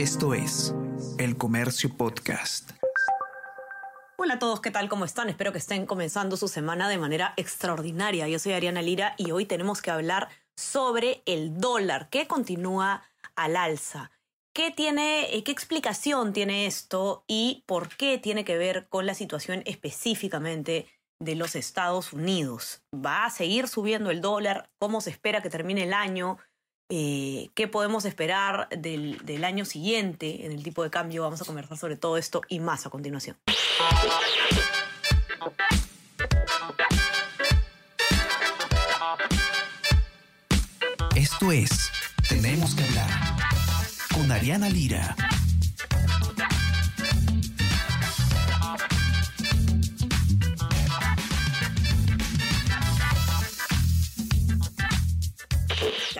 Esto es El Comercio Podcast. Hola a todos, ¿qué tal? ¿Cómo están? Espero que estén comenzando su semana de manera extraordinaria. Yo soy Ariana Lira y hoy tenemos que hablar sobre el dólar que continúa al alza. ¿Qué tiene, eh, qué explicación tiene esto y por qué tiene que ver con la situación específicamente de los Estados Unidos? ¿Va a seguir subiendo el dólar? ¿Cómo se espera que termine el año? Eh, qué podemos esperar del, año siguiente en el tipo de cambio. Vamos a conversar sobre todo esto y más a continuación. Esto es Tenemos que hablar con Ariana Lira.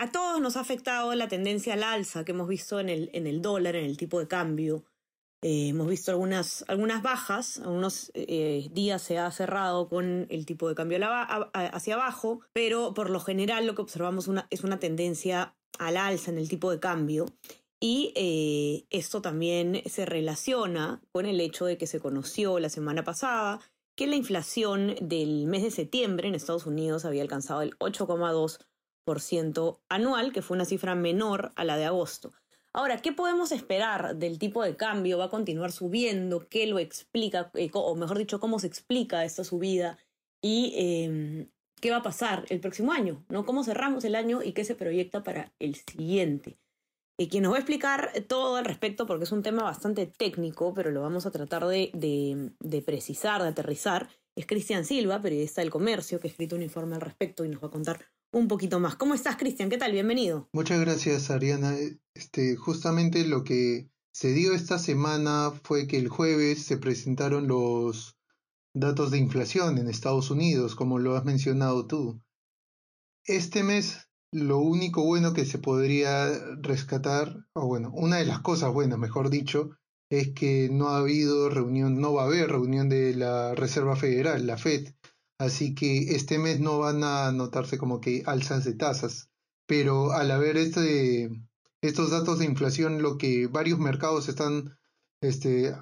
A todos nos ha afectado la tendencia al alza que hemos visto en el, en el dólar, en el tipo de cambio. Eh, hemos visto algunas, algunas bajas, algunos eh, días se ha cerrado con el tipo de cambio hacia abajo, pero por lo general lo que observamos es una tendencia al alza en el tipo de cambio. Y eh, esto también se relaciona con el hecho de que se conoció la semana pasada que la inflación del mes de septiembre en Estados Unidos había alcanzado el 8,2% anual, que fue una cifra menor a la de agosto. Ahora, ¿qué podemos esperar del tipo de cambio? ¿Va a continuar subiendo? ¿Qué lo explica? Eh, o mejor dicho, ¿cómo se explica esta subida? ¿Y em, qué va a pasar el próximo año? ¿no? ¿Cómo cerramos el año y qué se proyecta para el siguiente? Y quien nos va a explicar todo al respecto, porque es un tema bastante técnico, pero lo vamos a tratar de, de precisar, de aterrizar, es Cristian Silva, periodista del comercio, que ha escrito un informe al respecto y nos va a contar un poquito más. ¿Cómo estás, Cristian? ¿Qué tal? Bienvenido. Muchas gracias, Ariana. Este, justamente lo que se dio esta semana fue que el jueves se presentaron los datos de inflación en Estados Unidos, como lo has mencionado tú. Este mes lo único bueno que se podría rescatar, o bueno, una de las cosas buenas, mejor dicho, es que no ha habido reunión, no va a haber reunión de la Reserva Federal, la Fed, Así que este mes no van a notarse como que alzas de tasas. Pero al haber este, estos datos de inflación, lo que varios mercados están este,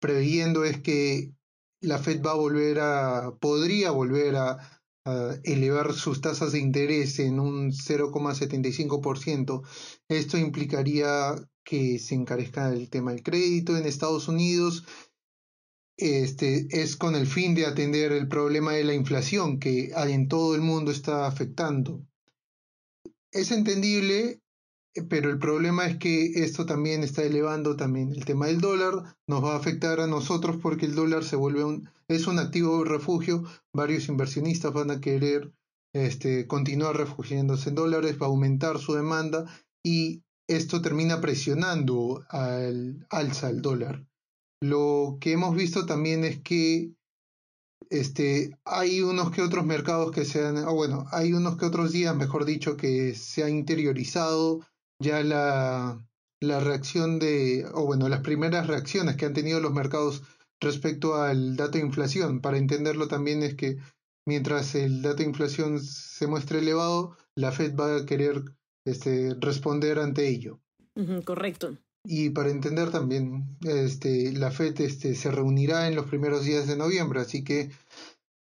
previendo es que la Fed va a volver a, podría volver a, a elevar sus tasas de interés en un 0,75%. Esto implicaría que se encarezca el tema del crédito en Estados Unidos este, es con el fin de atender el problema de la inflación que en todo el mundo está afectando. Es entendible, pero el problema es que esto también está elevando también el tema del dólar, nos va a afectar a nosotros porque el dólar se vuelve un, es un activo refugio, varios inversionistas van a querer este, continuar refugiándose en dólares, va a aumentar su demanda y esto termina presionando al alza el dólar. Lo que hemos visto también es que este, hay unos que otros mercados que se han, o bueno, hay unos que otros días, mejor dicho, que se ha interiorizado ya la, reacción de, o bueno, las primeras reacciones que han tenido los mercados respecto al dato de inflación. Para entenderlo también es que mientras el dato de inflación se muestre elevado, la Fed va a querer este, responder ante ello. correcto. Y para entender también, este, la FED este, se reunirá en los primeros días de noviembre, así que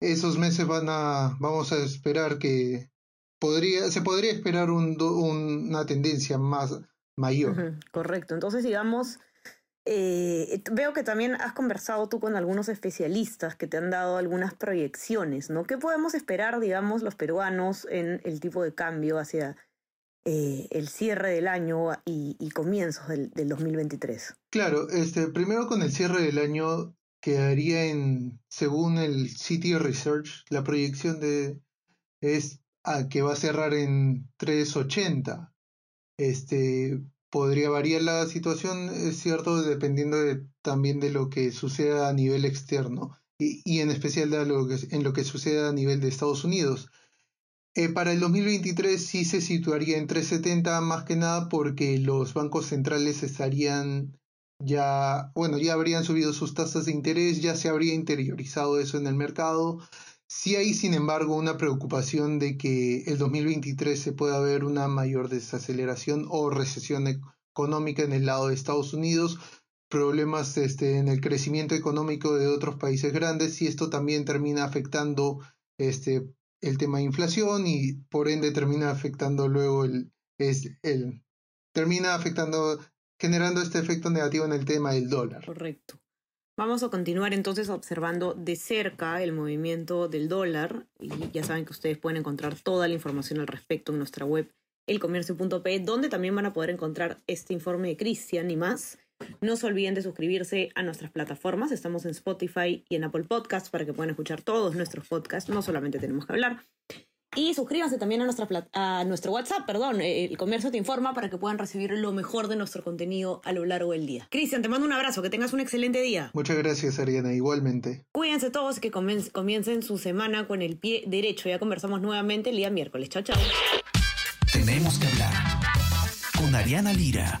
esos meses van a, vamos a esperar que podría, se podría esperar un, una tendencia más mayor. correcto. Entonces, digamos, eh, veo que también has conversado tú con algunos especialistas que te han dado algunas proyecciones, ¿no? ¿Qué podemos esperar, digamos, los peruanos en el tipo de cambio hacia eh, el cierre del año y, comienzos del, 2023? Claro, este, primero con el cierre del año quedaría en, según el City Research, la proyección de es a que va a cerrar en 380. Este, podría variar la situación, es cierto, dependiendo también de lo que suceda a nivel externo y, y en especial de en lo que suceda a nivel de Estados Unidos. Eh, para el 2023 sí se situaría en 370 más que nada porque los bancos centrales estarían ya, bueno, ya habrían subido sus tasas de interés, ya se habría interiorizado eso en el mercado. Sí hay, sin embargo, una preocupación de que el 2023 se pueda ver una mayor desaceleración o recesión económica en el lado de Estados Unidos, problemas este, en el crecimiento económico de otros países grandes y esto también termina afectando este, el tema de inflación y por ende termina afectando luego el, es, el termina afectando, generando este efecto negativo en el tema del dólar. Correcto. Vamos a continuar entonces observando de cerca el movimiento del dólar y ya saben que ustedes pueden encontrar toda la información al respecto en nuestra web elcomercio.p donde también van a poder encontrar este informe de Cristian y más. No se olviden de suscribirse a nuestras plataformas. Estamos en Spotify y en Apple Podcasts para que puedan escuchar todos nuestros podcasts. No solamente tenemos que hablar. Y suscríbanse también a, nuestra, a nuestro WhatsApp, perdón, eh, el comercio te informa para que puedan recibir lo mejor de nuestro contenido a lo largo del día. Cristian, te mando un abrazo, que tengas un excelente día. Muchas gracias, Ariana, igualmente. Cuídense todos, que comiencen su semana con el pie derecho. Ya conversamos nuevamente el día miércoles. Chao, chao. Tenemos que hablar con Ariana Lira.